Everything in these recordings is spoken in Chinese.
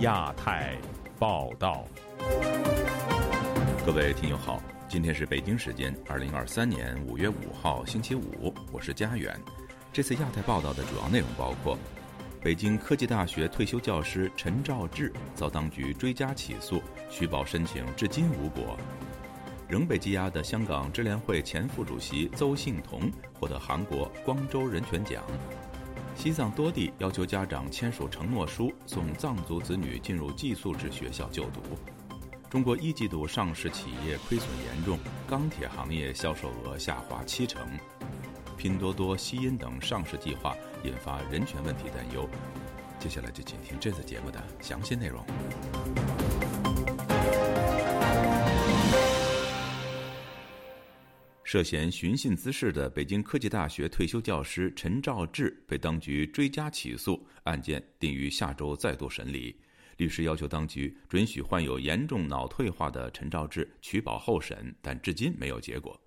亚太报道，各位听友好，今天是北京时间二零二三年五月五号星期五，我是佳远。这次亚太报道的主要内容包括：北京科技大学退休教师陈兆志遭当局追加起诉，取保申请至今无果；仍被羁押的香港支联会前副主席邹幸彤获得韩国光州人权奖。西藏多地要求家长签署承诺书，送藏族子女进入寄宿制学校就读。中国一季度上市企业亏损严重，钢铁行业销售额下滑七成。拼多多、西音等上市计划引发人权问题担忧。接下来就请听这次节目的详细内容。涉嫌寻衅滋事的北京科技大学退休教师陈兆志被当局追加起诉，案件定于下周再度审理。律师要求当局准许患有严重脑退化的陈兆志取保候审，但至今没有结果。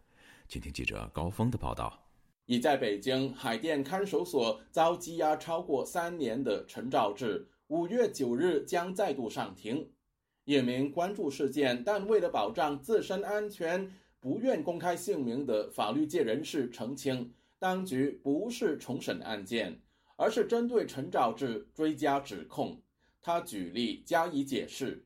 请听记者高峰的报道。已在北京海淀看守所遭羁押超过三年的陈兆志，五月九日将再度上庭。一名关注事件但为了保障自身安全。不愿公开姓名的法律界人士澄清，当局不是重审案件，而是针对陈肇志追加指控。他举例加以解释。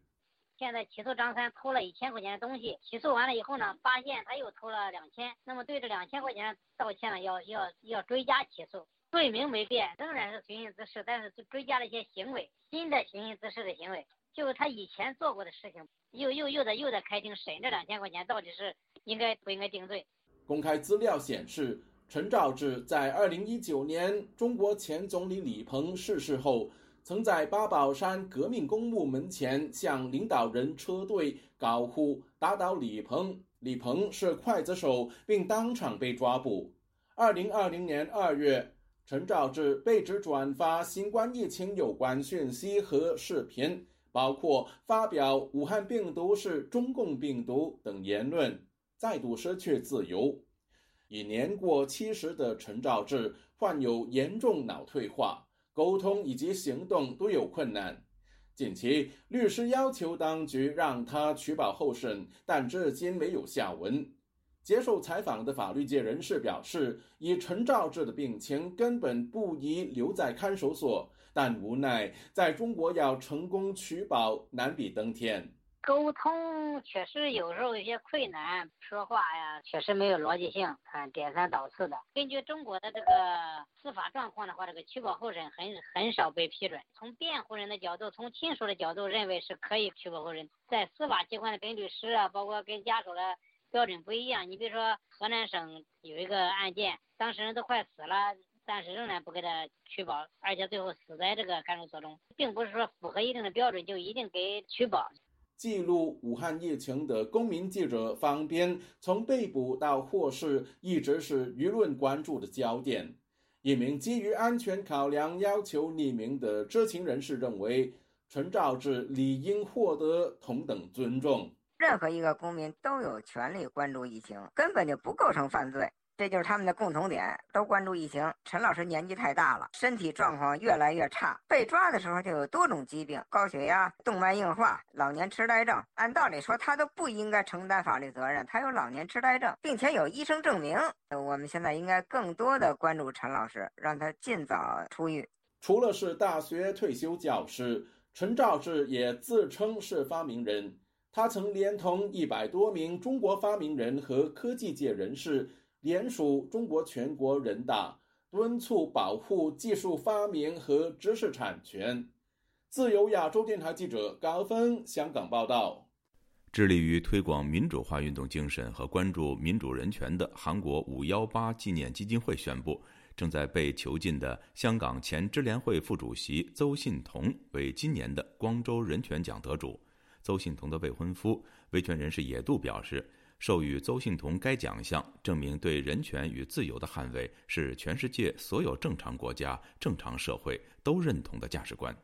现在起诉张三偷了一千块钱的东西，起诉完了以后呢，发现他又偷了两千，那么对这两千块钱道歉了，要要要追加起诉，罪名没变，仍然是寻衅滋事，但是追加了一些行为，新的寻衅滋事的行为，就是他以前做过的事情，又又又在又在开庭审这两千块钱到底是。应该不应该定罪？公开资料显示，陈肇志在二零一九年中国前总理李鹏逝世后，曾在八宝山革命公墓门前向领导人车队高呼“打倒李鹏，李鹏是刽子手”，并当场被抓捕。二零二零年二月，陈肇志被指转发新冠疫情有关讯息和视频，包括发表“武汉病毒是中共病毒”等言论。再度失去自由，已年过七十的陈兆志患有严重脑退化，沟通以及行动都有困难。近期，律师要求当局让他取保候审，但至今没有下文。接受采访的法律界人士表示，以陈兆志的病情，根本不宜留在看守所，但无奈在中国要成功取保难比登天。沟通确实有时候有些困难，说话呀确实没有逻辑性，看点三倒四的。根据中国的这个司法状况的话，这个取保候审很很少被批准。从辩护人的角度，从亲属的角度，认为是可以取保候审。在司法机关的跟律师啊，包括跟家属的标准不一样。你比如说河南省有一个案件，当事人都快死了，但是仍然不给他取保，而且最后死在这个看守所中，并不是说符合一定的标准就一定给取保。记录武汉疫情的公民记者方边，从被捕到获释，一直是舆论关注的焦点。一名基于安全考量要求匿名的知情人士认为，陈肇志理应获得同等尊重。任何一个公民都有权利关注疫情，根本就不构成犯罪。这就是他们的共同点，都关注疫情。陈老师年纪太大了，身体状况越来越差，被抓的时候就有多种疾病，高血压、动脉硬化、老年痴呆症。按道理说，他都不应该承担法律责任。他有老年痴呆症，并且有医生证明。我们现在应该更多的关注陈老师，让他尽早出狱。除了是大学退休教师，陈肇志也自称是发明人。他曾连同一百多名中国发明人和科技界人士。联署中国全国人大，敦促保护技术发明和知识产权。自由亚洲电台记者高峰香港报道。致力于推广民主化运动精神和关注民主人权的韩国五幺八纪念基金会宣布，正在被囚禁的香港前支联会副主席邹信同为今年的光州人权奖得主。邹信同的未婚夫维权人士野渡表示。授予邹幸同该奖项，证明对人权与自由的捍卫是全世界所有正常国家、正常社会都认同的价值观。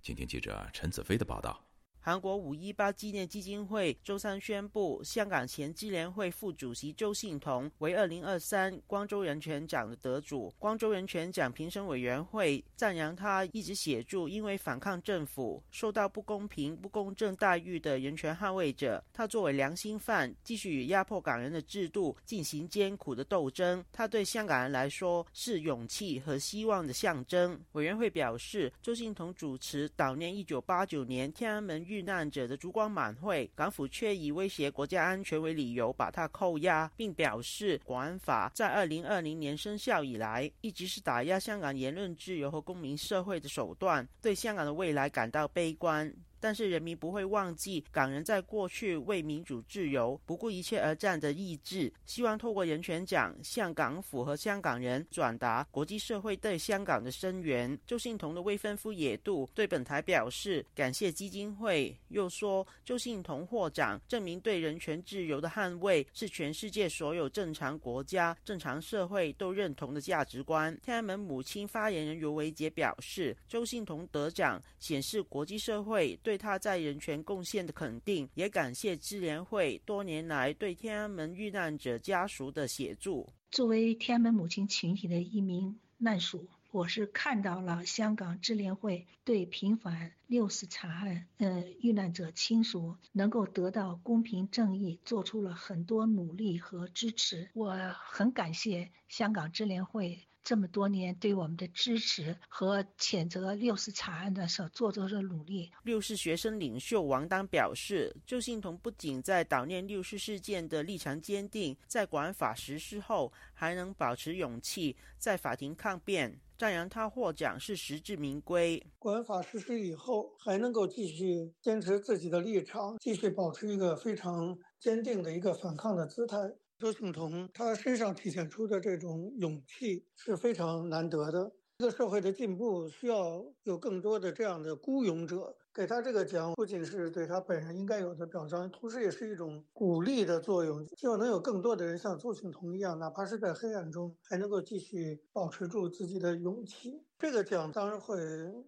请听记者陈子飞的报道。韩国五一八纪念基金会周三宣布，香港前支联会副主席周信彤为二零二三光州人权奖的得主。光州人权奖评审委员会赞扬他一直协助因为反抗政府受到不公平、不公正待遇的人权捍卫者。他作为良心犯，继续与压迫港人的制度进行艰苦的斗争。他对香港人来说是勇气和希望的象征。委员会表示，周信彤主持悼念一九八九年天安门。遇难者的烛光晚会，港府却以威胁国家安全为理由把他扣押，并表示国安法在二零二零年生效以来，一直是打压香港言论自由和公民社会的手段，对香港的未来感到悲观。但是人民不会忘记港人在过去为民主自由不顾一切而战的意志。希望透过人权奖向港府和香港人转达国际社会对香港的声援。周信彤的未婚夫野渡对本台表示感谢基金会，又说周信彤获奖证明对人权自由的捍卫是全世界所有正常国家、正常社会都认同的价值观。天安门母亲发言人尤维杰表示，周信彤得奖显示国际社会对。对他在人权贡献的肯定，也感谢支联会多年来对天安门遇难者家属的协助。作为天安门母亲群体的一名难属，我是看到了香港支联会对平反六四惨案，呃，遇难者亲属能够得到公平正义，做出了很多努力和支持。我很感谢香港支联会。这么多年对我们的支持和谴责六四惨案的所做出的努力。六四学生领袖王丹表示，周信同不仅在悼念六四事件的立场坚定，在国安法实施后还能保持勇气，在法庭抗辩，赞扬他获奖是实至名归。国安法实施以后，还能够继续坚持自己的立场，继续保持一个非常坚定的一个反抗的姿态。周庆彤他身上体现出的这种勇气是非常难得的。一个社会的进步需要有更多的这样的孤勇者。给他这个奖，不仅是对他本人应该有的表彰，同时也是一种鼓励的作用。希望能有更多的人像周庆彤一样，哪怕是在黑暗中，还能够继续保持住自己的勇气。这个奖当然会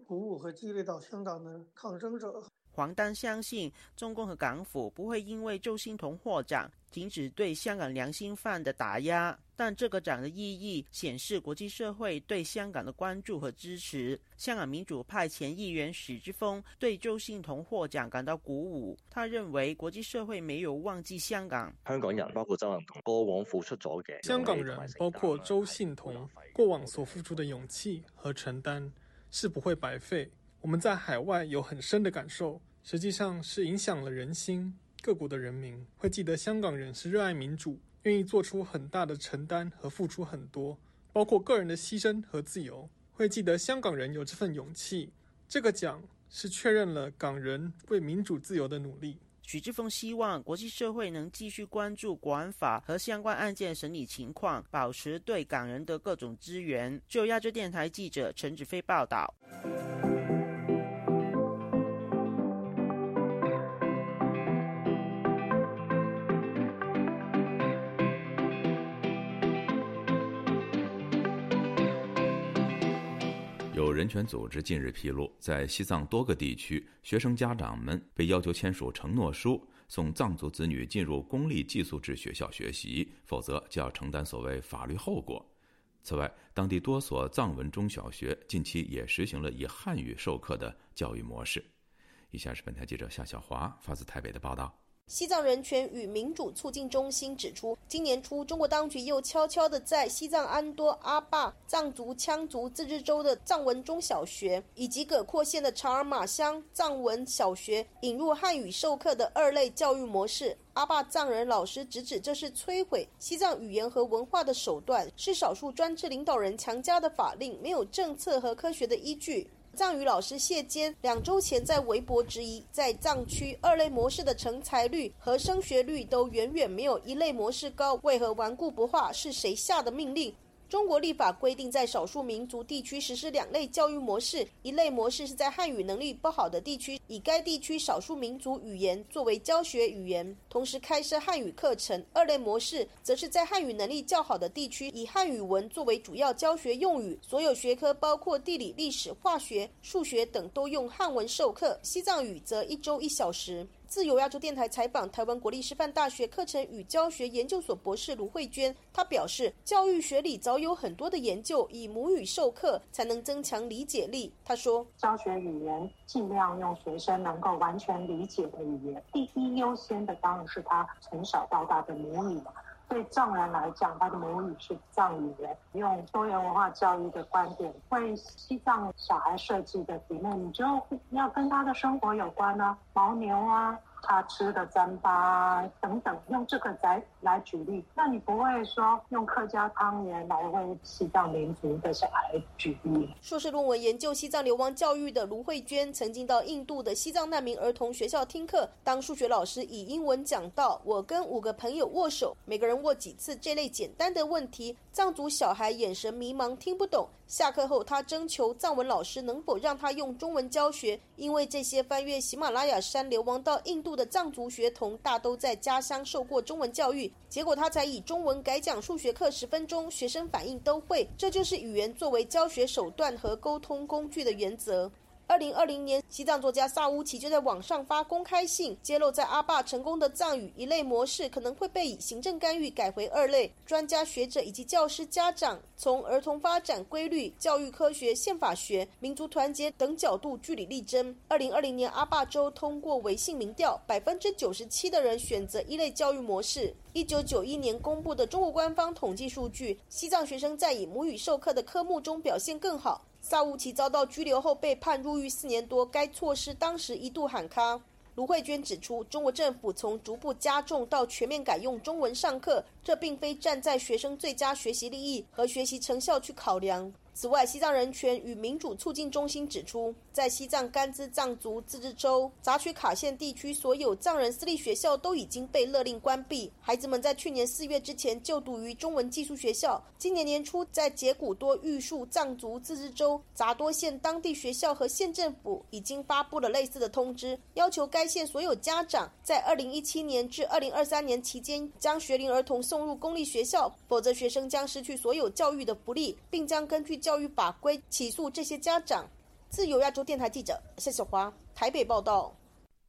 鼓舞和激励到香港的抗争者。黄丹相信，中共和港府不会因为周星彤获奖，停止对香港良心犯的打压。但这个奖的意义显示国际社会对香港的关注和支持。香港民主派前议员许之峰对周信彤获奖感到鼓舞。他认为国际社会没有忘记香港。香港人包括周信彤过往付出咗嘅，香港人包括周信彤过往所付出的勇气和承担是不会白费。我们在海外有很深的感受，实际上是影响了人心。各国的人民会记得香港人是热爱民主，愿意做出很大的承担和付出很多，包括个人的牺牲和自由。会记得香港人有这份勇气。这个奖是确认了港人为民主自由的努力。许志峰希望国际社会能继续关注国安法和相关案件审理情况，保持对港人的各种支援。就亚洲电台记者陈子飞报道。有人权组织近日披露，在西藏多个地区，学生家长们被要求签署承诺书，送藏族子女进入公立寄宿制学校学习，否则就要承担所谓法律后果。此外，当地多所藏文中小学近期也实行了以汉语授课的教育模式。以下是本台记者夏小华发自台北的报道。西藏人权与民主促进中心指出，今年初，中国当局又悄悄地在西藏安多阿坝藏族羌族自治州的藏文中小学以及葛阔县的查尔玛乡藏文小学引入汉语授课的二类教育模式。阿坝藏人老师直指这是摧毁西藏语言和文化的手段，是少数专制领导人强加的法令，没有政策和科学的依据。藏语老师谢坚两周前在微博质疑，在藏区二类模式的成才率和升学率都远远没有一类模式高，为何顽固不化？是谁下的命令？中国立法规定，在少数民族地区实施两类教育模式，一类模式是在汉语能力不好的地区，以该地区少数民族语言作为教学语言，同时开设汉语课程；二类模式则是在汉语能力较好的地区，以汉语文作为主要教学用语，所有学科包括地理、历史、化学、数学等都用汉文授课，西藏语则一周一小时。自由亚洲电台采访台湾国立师范大学课程与教学研究所博士卢慧娟，她表示，教育学里早有很多的研究，以母语授课才能增强理解力。她说，教学语言尽量用学生能够完全理解的语言，第一优先的当然是他从小到大的母语嘛。对藏人来讲，他的母语是藏语。用多元文化教育的观点，为西藏小孩设计的题目，你就要跟他的生活有关啊，牦牛啊。他吃的糌粑等等，用这个来来举例，那你不会说用客家汤圆来为西藏民族的小孩举例？硕士论文研究西藏流亡教育的卢慧娟，曾经到印度的西藏难民儿童学校听课，当数学老师以英文讲到：“我跟五个朋友握手，每个人握几次？”这类简单的问题，藏族小孩眼神迷茫，听不懂。下课后，他征求藏文老师能否让他用中文教学，因为这些翻越喜马拉雅山流亡到印度的藏族学童大都在家乡受过中文教育。结果他才以中文改讲数学课十分钟，学生反应都会。这就是语言作为教学手段和沟通工具的原则。二零二零年，西藏作家萨乌奇就在网上发公开信，揭露在阿坝成功的藏语一类模式可能会被以行政干预改回二类。专家学者以及教师家长从儿童发展规律、教育科学、宪法学、民族团结等角度据理力争。二零二零年，阿坝州通过微信民调，百分之九十七的人选择一类教育模式。一九九一年公布的中国官方统计数据，西藏学生在以母语授课的科目中表现更好。萨乌奇遭到拘留后被判入狱四年多，该措施当时一度喊卡。卢慧娟指出，中国政府从逐步加重到全面改用中文上课，这并非站在学生最佳学习利益和学习成效去考量。此外，西藏人权与民主促进中心指出，在西藏甘孜藏族自治州杂曲卡县地区，所有藏人私立学校都已经被勒令关闭。孩子们在去年四月之前就读于中文寄宿学校。今年年初，在杰古多玉树藏族自治州杂多县当地学校和县政府已经发布了类似的通知，要求该县所有家长在二零一七年至二零二三年期间将学龄儿童送入公立学校，否则学生将失去所有教育的福利，并将根据。教育法规起诉这些家长。自由亚洲电台记者谢小华台北报道。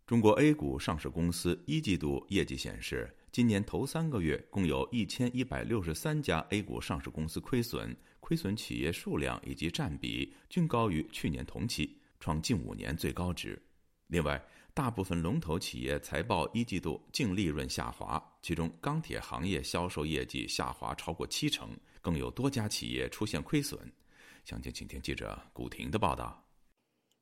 中国 A 股上市公司一季度业绩显示，今年头三个月共有一千一百六十三家 A 股上市公司亏损，亏损企业数量以及占比均高于去年同期，创近五年最高值。另外，大部分龙头企业财报一季度净利润下滑，其中钢铁行业销售业绩下滑超过七成，更有多家企业出现亏损。详情，请听记者古婷的报道。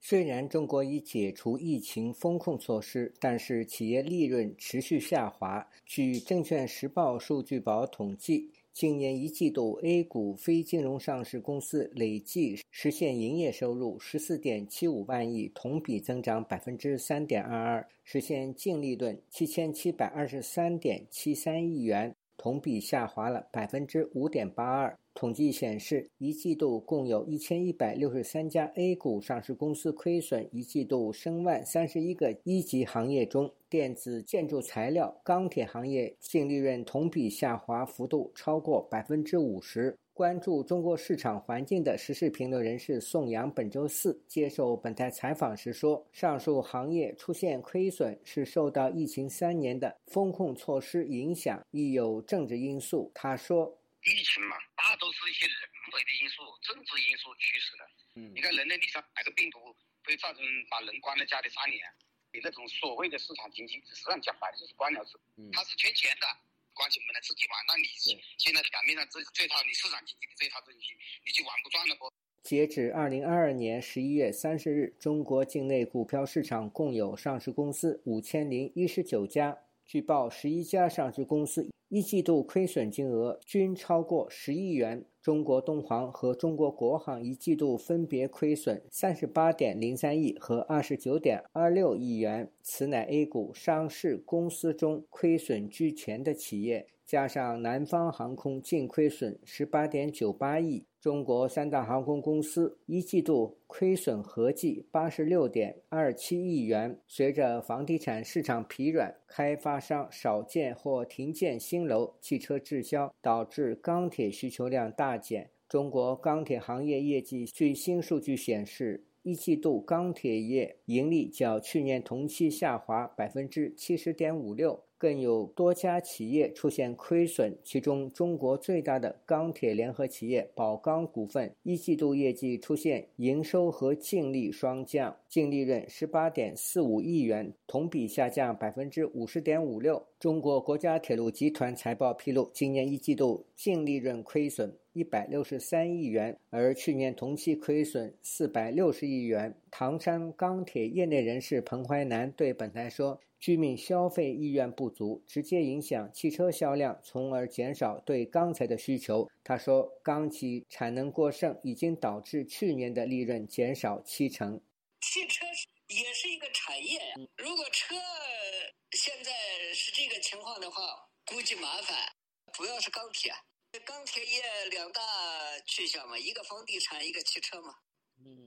虽然中国已解除疫情风控措施，但是企业利润持续下滑。据证券时报数据宝统计，今年一季度 A 股非金融上市公司累计实现营业收入十四点七五万亿，同比增长百分之三点二二，实现净利润七千七百二十三点七三亿元，同比下滑了百分之五点八二。统计显示，一季度共有一千一百六十三家 A 股上市公司亏损。一季度申万三十一个一级行业中，电子、建筑材料、钢铁行业净利润同比下滑幅度超过百分之五十。关注中国市场环境的时事评论人士宋阳本周四接受本台采访时说：“上述行业出现亏损是受到疫情三年的风控措施影响，亦有政治因素。”他说。疫情嘛，大都是一些人为的因素、政治因素驱使的。嗯，你看人类历史上哪个病毒会造成把人关在家里三年？你那种所谓的市场经济，实际上讲白了就是官僚制，他是缺钱的，关起门来自己玩。那你现在表面上这这套你市场经济的这套东西，你就玩不转了不？截止二零二二年十一月三十日，中国境内股票市场共有上市公司五千零一十九家。据报，十一家上市公司一季度亏损金额均超过十亿元。中国东航和中国国航一季度分别亏损三十八点零三亿和二十九点二六亿元，此乃 A 股上市公司中亏损居前的企业。加上南方航空净亏损十八点九八亿，中国三大航空公司一季度亏损合计八十六点二七亿元。随着房地产市场疲软，开发商少建或停建新楼，汽车滞销，导致钢铁需求量大减。中国钢铁行业业绩，最新数据显示，一季度钢铁业盈利较去年同期下滑百分之七十点五六。更有多家企业出现亏损，其中中国最大的钢铁联合企业宝钢股份一季度业绩出现营收和净利双降，净利润十八点四五亿元，同比下降百分之五十点五六。中国国家铁路集团财报披露，今年一季度净利润亏损一百六十三亿元，而去年同期亏损四百六十亿元。唐山钢铁业内人士彭淮南对本台说。居民消费意愿不足，直接影响汽车销量，从而减少对钢材的需求。他说，钢企产能过剩已经导致去年的利润减少七成。汽车也是一个产业呀，如果车现在是这个情况的话，估计麻烦。主要是钢铁，钢铁业两大去向嘛，一个房地产，一个汽车嘛，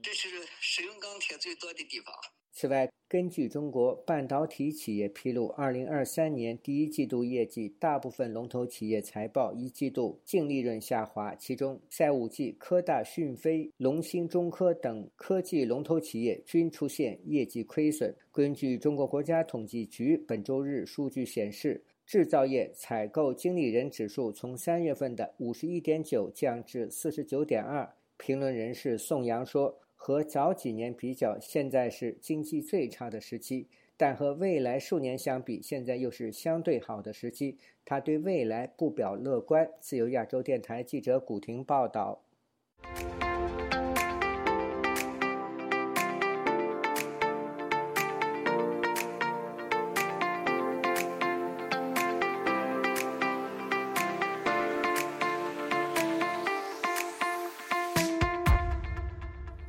这是使用钢铁最多的地方。此外，根据中国半导体企业披露，二零二三年第一季度业绩，大部分龙头企业财报一季度净利润下滑，其中赛五 G、科大讯飞、龙芯中科等科技龙头企业均出现业绩亏损。根据中国国家统计局本周日数据显示，制造业采购经理人指数从三月份的五十一点九降至四十九点二。评论人士宋阳说。和早几年比较，现在是经济最差的时期，但和未来数年相比，现在又是相对好的时期。他对未来不表乐观。自由亚洲电台记者古婷报道。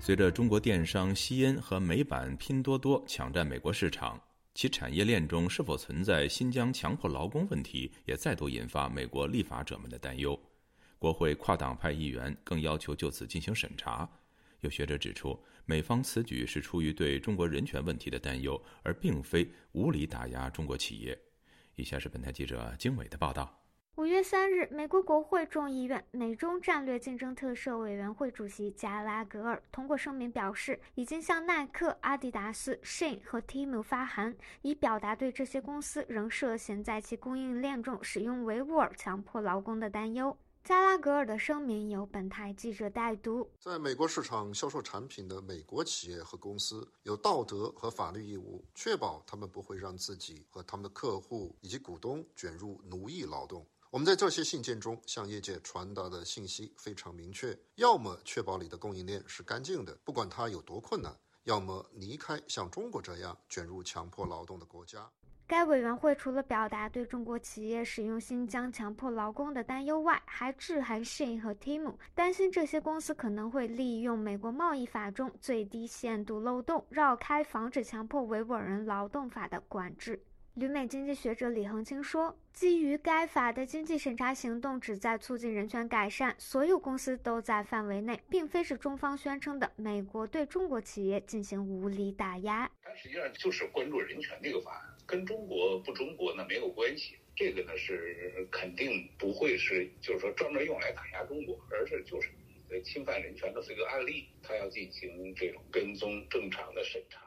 随着中国电商西恩和美版拼多多抢占美国市场，其产业链中是否存在新疆强迫劳工问题，也再度引发美国立法者们的担忧。国会跨党派议员更要求就此进行审查。有学者指出，美方此举是出于对中国人权问题的担忧，而并非无理打压中国企业。以下是本台记者经纬的报道。五月三日，美国国会众议院美中战略竞争特设委员会主席加拉格尔通过声明表示，已经向耐克、阿迪达斯、Shein 和 Temu 发函，以表达对这些公司仍涉嫌在其供应链中使用维吾尔强迫劳工的担忧。加拉格尔的声明由本台记者代读。在美国市场销售产品的美国企业和公司有道德和法律义务，确保他们不会让自己和他们的客户以及股东卷入奴役劳动。我们在这些信件中向业界传达的信息非常明确：要么确保你的供应链是干净的，不管它有多困难；要么离开像中国这样卷入强迫劳动的国家。该委员会除了表达对中国企业使用新疆强迫劳工的担忧外，还致函 Shein 和 Temu，担心这些公司可能会利用美国贸易法中最低限度漏洞，绕开防止强迫维吾尔人劳动法的管制。旅美经济学者李恒清说：“基于该法的经济审查行动旨在促进人权改善，所有公司都在范围内，并非是中方宣称的美国对中国企业进行无理打压。它实际上就是关注人权这个法案，跟中国不中国呢没有关系。这个呢是肯定不会是就是说专门用来打压中国，而是就是侵犯人权的这个案例，它要进行这种跟踪正常的审查。”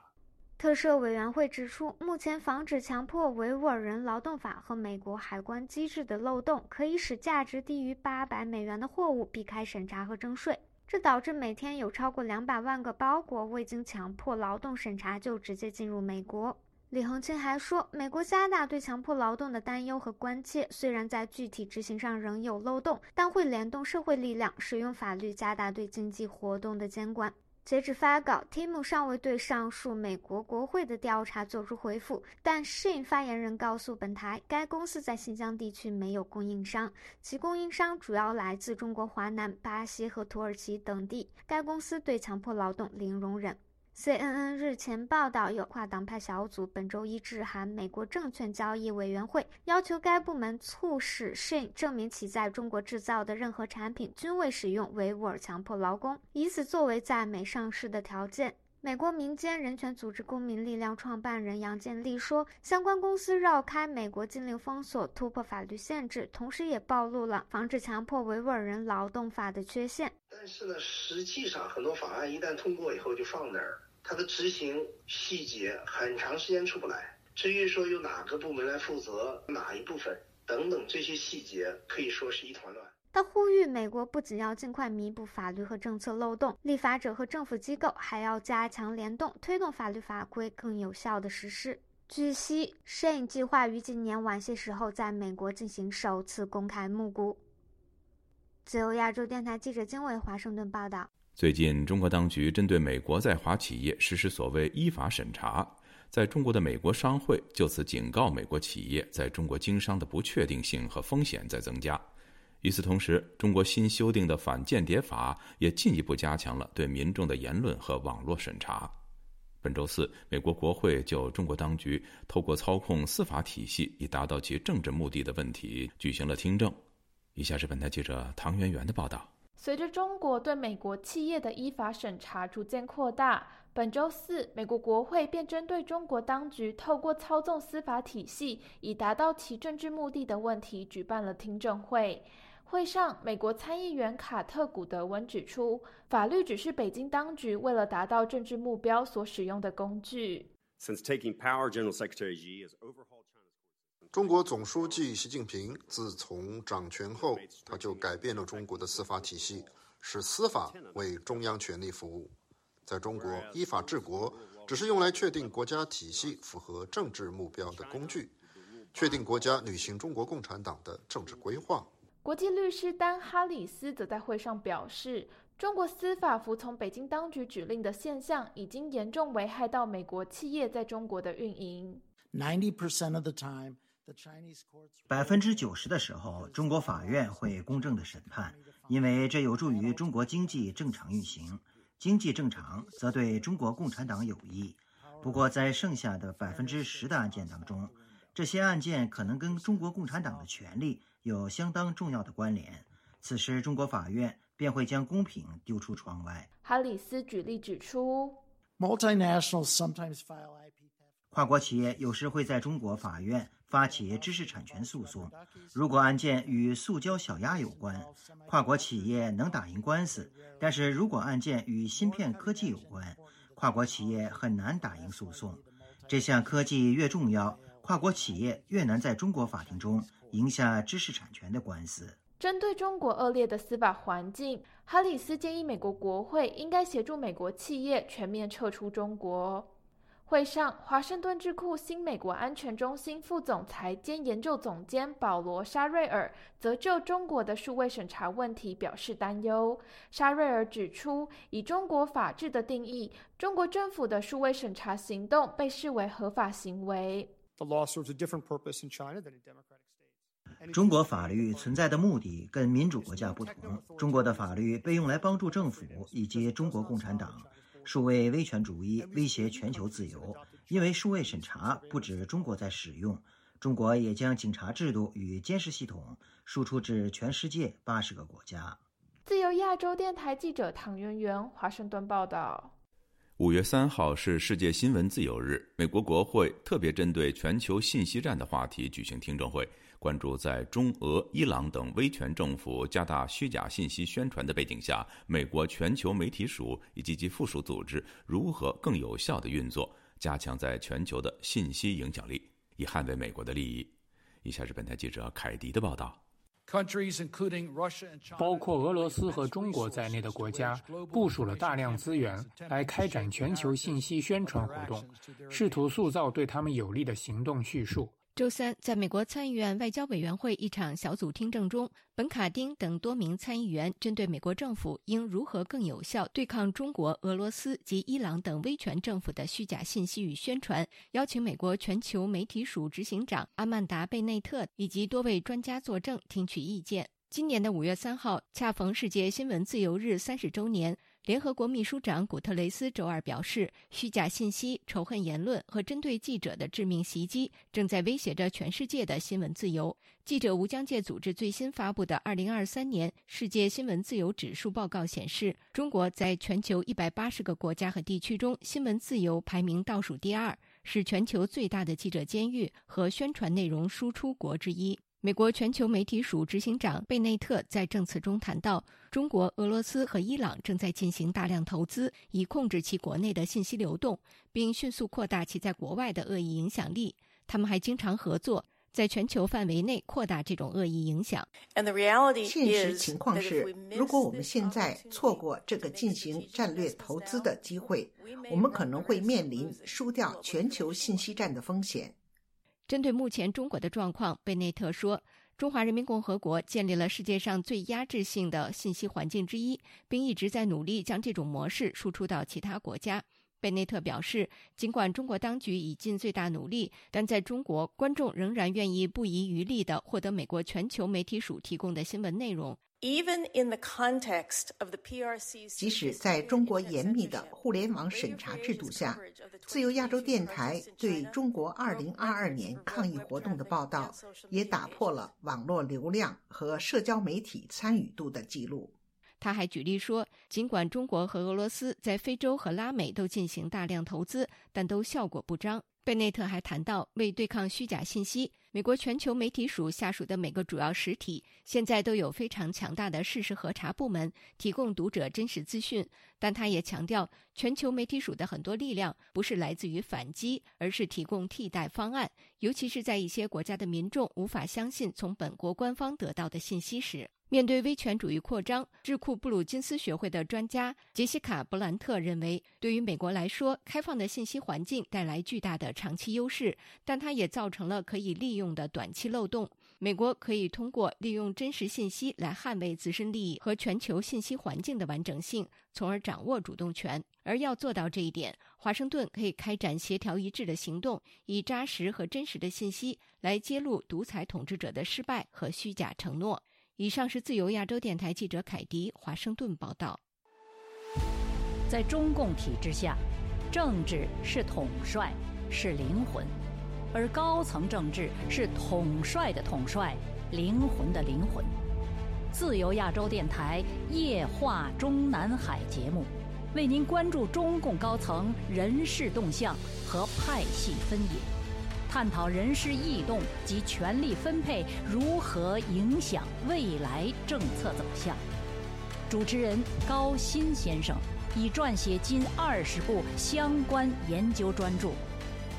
特赦委员会指出，目前防止强迫维吾尔人劳动法和美国海关机制的漏洞，可以使价值低于八百美元的货物避开审查和征税，这导致每天有超过两百万个包裹未经强迫劳动审查就直接进入美国。李恒清还说，美国加大对强迫劳动的担忧和关切，虽然在具体执行上仍有漏洞，但会联动社会力量，使用法律加大对经济活动的监管。截至发稿，Tim 尚未对上述美国国会的调查作出回复，但 Shin 发言人告诉本台，该公司在新疆地区没有供应商，其供应商主要来自中国华南、巴西和土耳其等地。该公司对强迫劳动零容忍。CNN 日前报道，有跨党派小组本周一致函美国证券交易委员会，要求该部门促使 Shane 证明其在中国制造的任何产品均未使用维吾尔强迫劳工，以此作为在美上市的条件。美国民间人权组织公民力量创办人杨建立说，相关公司绕开美国禁令封锁，突破法律限制，同时也暴露了防止强迫维吾尔人劳动法的缺陷。但是呢，实际上很多法案一旦通过以后就放那儿。它的执行细节很长时间出不来，至于说由哪个部门来负责哪一部分等等这些细节，可以说是一团乱。他呼吁美国不仅要尽快弥补法律和政策漏洞，立法者和政府机构还要加强联动，推动法律法规更有效的实施。据悉，she 计划于今年晚些时候在美国进行首次公开募股。自由亚洲电台记者金伟华盛顿报道。最近，中国当局针对美国在华企业实施所谓依法审查，在中国的美国商会就此警告美国企业在中国经商的不确定性和风险在增加。与此同时，中国新修订的反间谍法也进一步加强了对民众的言论和网络审查。本周四，美国国会就中国当局透过操控司法体系以达到其政治目的的问题举行了听证。以下是本台记者唐媛媛的报道。随着中国对美国企业的依法审查逐渐扩大，本周四，美国国会便针对中国当局透过操纵司法体系以达到其政治目的的问题举办了听证会。会上，美国参议员卡特·古德温指出，法律只是北京当局为了达到政治目标所使用的工具。Since taking power, General Secretary g is overhauled. 中国总书记习近平自从掌权后，他就改变了中国的司法体系，使司法为中央权力服务。在中国，依法治国只是用来确定国家体系符合政治目标的工具，确定国家履行中国共产党的政治规划。国际律师丹·哈里斯则在会上表示，中国司法服从北京当局指令的现象，已经严重危害到美国企业在中国的运营。Ninety percent of the time. 百分之九十的时候，中国法院会公正的审判，因为这有助于中国经济正常运行。经济正常则对中国共产党有益。不过，在剩下的百分之十的案件当中，这些案件可能跟中国共产党的权利有相当重要的关联。此时，中国法院便会将公平丢出窗外。哈里斯举例指出，multinationals sometimes file IP。跨国企业有时会在中国法院发起知识产权诉讼。如果案件与塑胶小鸭有关，跨国企业能打赢官司；但是如果案件与芯片科技有关，跨国企业很难打赢诉讼。这项科技越重要，跨国企业越难在中国法庭中赢下知识产权的官司。针对中国恶劣的司法环境，哈里斯建议美国国会应该协助美国企业全面撤出中国。会上，华盛顿智库新美国安全中心副总裁兼研究总监保罗·沙瑞尔则就中国的数位审查问题表示担忧。沙瑞尔指出，以中国法治的定义，中国政府的数位审查行动被视为合法行为。中国法律存在的目的跟民主国家不同，中国的法律被用来帮助政府以及中国共产党。数位威权主义威胁全球自由，因为数位审查不止中国在使用，中国也将警察制度与监视系统输出至全世界八十个国家。自由亚洲电台记者唐媛媛华盛顿报道。五月三号是世界新闻自由日，美国国会特别针对全球信息战的话题举行听证会。关注在中俄、伊朗等威权政府加大虚假信息宣传的背景下，美国全球媒体署以及其附属组织如何更有效的运作，加强在全球的信息影响力，以捍卫美国的利益。以下是本台记者凯迪的报道。包括俄罗斯和中国在内的国家部署了大量资源来开展全球信息宣传活动，试图塑造对他们有利的行动叙述。周三，在美国参议院外交委员会一场小组听证中，本·卡丁等多名参议员针对美国政府应如何更有效对抗中国、俄罗斯及伊朗等威权政府的虚假信息与宣传，邀请美国全球媒体署执行长阿曼达·贝内特以及多位专家作证，听取意见。今年的五月三号，恰逢世界新闻自由日三十周年。联合国秘书长古特雷斯周二表示，虚假信息、仇恨言论和针对记者的致命袭击正在威胁着全世界的新闻自由。记者无疆界组织最新发布的二零二三年世界新闻自由指数报告显示，中国在全球一百八十个国家和地区中新闻自由排名倒数第二，是全球最大的记者监狱和宣传内容输出国之一。美国全球媒体署执行长贝内特在证词中谈到，中国、俄罗斯和伊朗正在进行大量投资，以控制其国内的信息流动，并迅速扩大其在国外的恶意影响力。他们还经常合作，在全球范围内扩大这种恶意影响。现实情况是，如果我们现在错过这个进行战略投资的机会，我们可能会面临输掉全球信息战的风险。针对目前中国的状况，贝内特说：“中华人民共和国建立了世界上最压制性的信息环境之一，并一直在努力将这种模式输出到其他国家。”贝内特表示，尽管中国当局已尽最大努力，但在中国，观众仍然愿意不遗余力地获得美国全球媒体署提供的新闻内容。即使在中国严密的互联网审查制度下，自由亚洲电台对中国2022年抗议活动的报道也打破了网络流量和社交媒体参与度的记录。他还举例说，尽管中国和俄罗斯在非洲和拉美都进行大量投资，但都效果不彰。贝内特还谈到，为对抗虚假信息，美国全球媒体署下属的每个主要实体现在都有非常强大的事实核查部门，提供读者真实资讯。但他也强调，全球媒体署的很多力量不是来自于反击，而是提供替代方案，尤其是在一些国家的民众无法相信从本国官方得到的信息时。面对威权主义扩张，智库布鲁金斯学会的专家杰西卡·布兰特认为，对于美国来说，开放的信息环境带来巨大的长期优势，但它也造成了可以利用的短期漏洞。美国可以通过利用真实信息来捍卫自身利益和全球信息环境的完整性，从而掌握主动权。而要做到这一点，华盛顿可以开展协调一致的行动，以扎实和真实的信息来揭露独裁统治者的失败和虚假承诺。以上是自由亚洲电台记者凯迪华盛顿报道。在中共体制下，政治是统帅，是灵魂；而高层政治是统帅的统帅，灵魂的灵魂。自由亚洲电台夜话中南海节目，为您关注中共高层人事动向和派系分野。探讨人事异动及权力分配如何影响未来政策走向。主持人高鑫先生已撰写近二十部相关研究专著，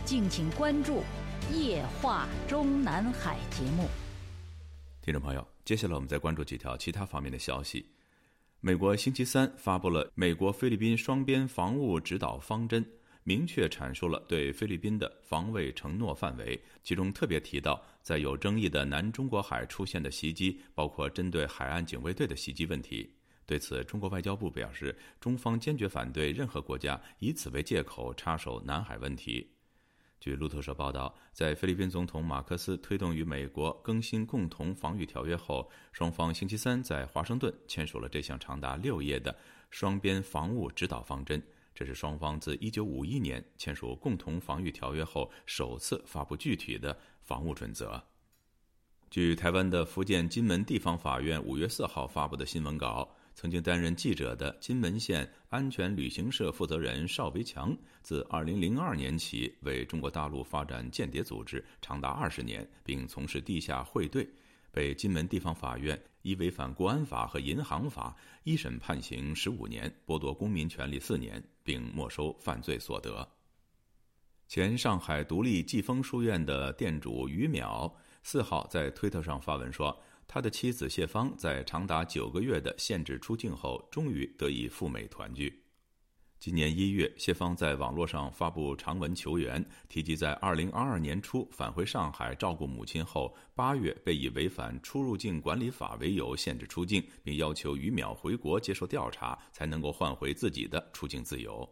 敬请关注《夜话中南海》节目。听众朋友，接下来我们再关注几条其他方面的消息。美国星期三发布了美国菲律宾双边防务指导方针。明确阐述了对菲律宾的防卫承诺范围，其中特别提到，在有争议的南中国海出现的袭击，包括针对海岸警卫队的袭击问题。对此，中国外交部表示，中方坚决反对任何国家以此为借口插手南海问题。据路透社报道，在菲律宾总统马克思推动与美国更新共同防御条约后，双方星期三在华盛顿签署了这项长达六页的双边防务指导方针。这是双方自1951年签署共同防御条约后首次发布具体的防务准则。据台湾的福建金门地方法院5月4号发布的新闻稿，曾经担任记者的金门县安全旅行社负责人邵维强，自2002年起为中国大陆发展间谍组织长达二十年，并从事地下汇兑，被金门地方法院。依违反国安法和银行法，一审判刑十五年，剥夺公民权利四年，并没收犯罪所得。前上海独立季风书院的店主于淼四号在推特上发文说，他的妻子谢芳在长达九个月的限制出境后，终于得以赴美团聚。今年一月，谢芳在网络上发布长文求援，提及在二零二二年初返回上海照顾母亲后，八月被以违反出入境管理法为由限制出境，并要求于淼回国接受调查，才能够换回自己的出境自由。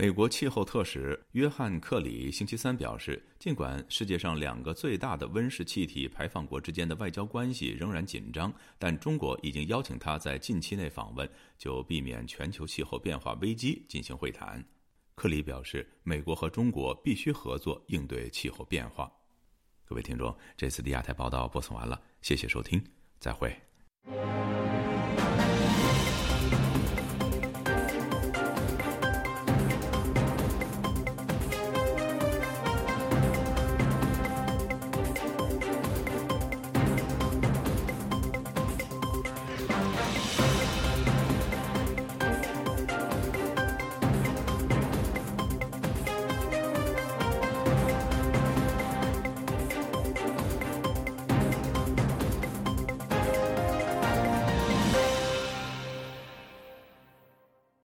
美国气候特使约翰·克里星期三表示，尽管世界上两个最大的温室气体排放国之间的外交关系仍然紧张，但中国已经邀请他在近期内访问，就避免全球气候变化危机进行会谈。克里表示，美国和中国必须合作应对气候变化。各位听众，这次的亚太报道播送完了，谢谢收听，再会。